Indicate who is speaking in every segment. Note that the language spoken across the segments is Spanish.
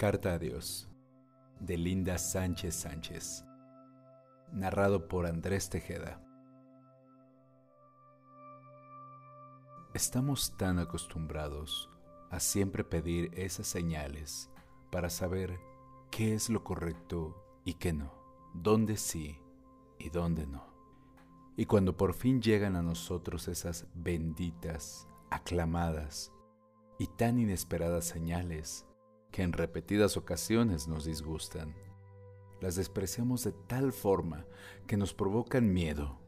Speaker 1: Carta a Dios de Linda Sánchez Sánchez. Narrado por Andrés Tejeda. Estamos tan acostumbrados a siempre pedir esas señales para saber qué es lo correcto y qué no, dónde sí y dónde no. Y cuando por fin llegan a nosotros esas benditas, aclamadas y tan inesperadas señales, que en repetidas ocasiones nos disgustan. Las despreciamos de tal forma que nos provocan miedo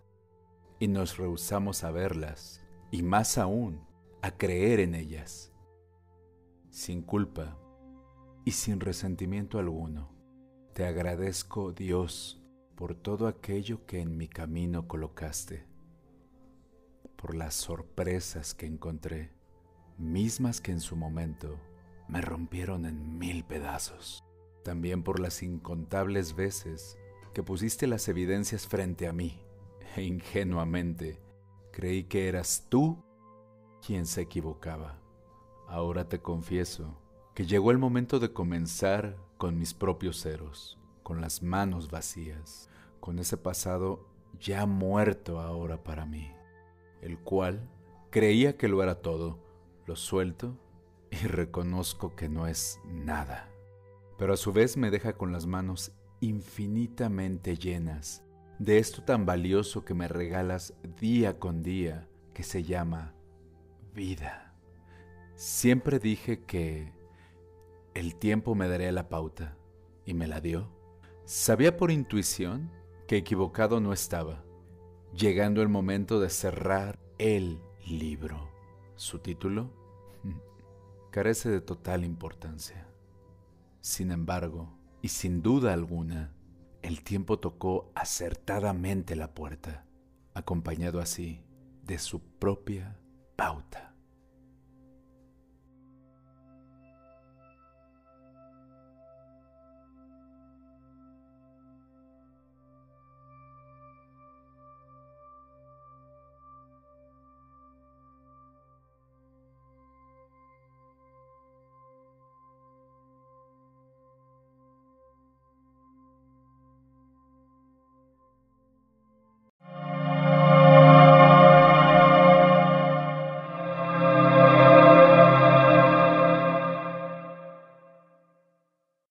Speaker 1: y nos rehusamos a verlas y más aún a creer en ellas. Sin culpa y sin resentimiento alguno, te agradezco Dios por todo aquello que en mi camino colocaste, por las sorpresas que encontré, mismas que en su momento me rompieron en mil pedazos. También por las incontables veces que pusiste las evidencias frente a mí e ingenuamente creí que eras tú quien se equivocaba. Ahora te confieso que llegó el momento de comenzar con mis propios ceros, con las manos vacías, con ese pasado ya muerto ahora para mí, el cual creía que lo era todo, lo suelto y reconozco que no es nada, pero a su vez me deja con las manos infinitamente llenas de esto tan valioso que me regalas día con día, que se llama vida. Siempre dije que el tiempo me daría la pauta, y me la dio. Sabía por intuición que equivocado no estaba, llegando el momento de cerrar el libro. Su título, carece de total importancia. Sin embargo, y sin duda alguna, el tiempo tocó acertadamente la puerta, acompañado así de su propia pauta.